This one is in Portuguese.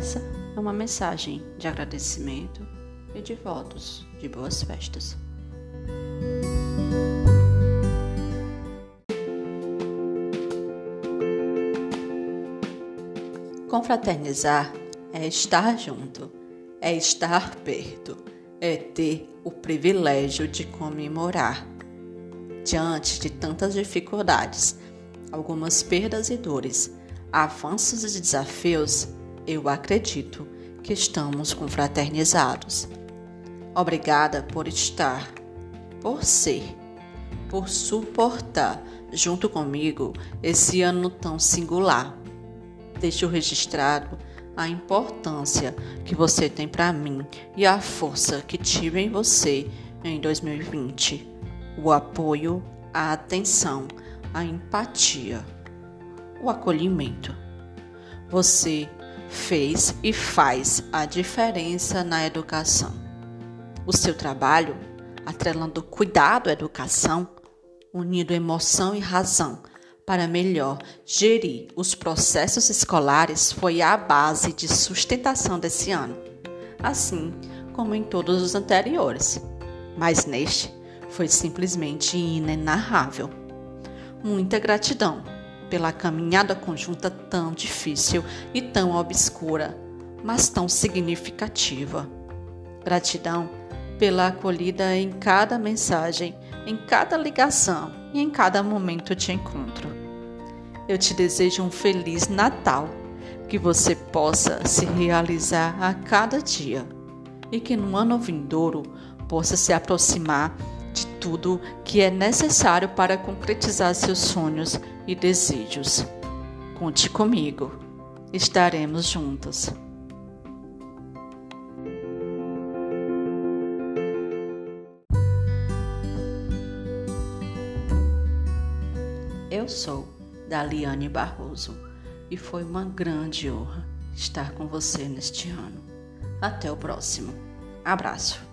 Essa é uma mensagem de agradecimento e de votos de boas festas. Confraternizar é estar junto, é estar perto, é ter o privilégio de comemorar. Diante de tantas dificuldades, algumas perdas e dores, avanços e desafios, eu acredito que estamos confraternizados. Obrigada por estar, por ser, por suportar junto comigo esse ano tão singular. Deixo registrado a importância que você tem para mim e a força que tive em você em 2020. O apoio, a atenção, a empatia, o acolhimento. Você fez e faz a diferença na educação. O seu trabalho, atrelando cuidado à educação, unindo emoção e razão para melhor gerir os processos escolares, foi a base de sustentação desse ano, assim como em todos os anteriores. Mas neste foi simplesmente inenarrável. Muita gratidão pela caminhada conjunta tão difícil e tão obscura, mas tão significativa. Gratidão pela acolhida em cada mensagem, em cada ligação e em cada momento de encontro. Eu te desejo um feliz Natal, que você possa se realizar a cada dia e que no ano vindouro possa se aproximar tudo que é necessário para concretizar seus sonhos e desejos. Conte comigo, estaremos juntos. Eu sou Daliane Barroso e foi uma grande honra estar com você neste ano. Até o próximo. Abraço.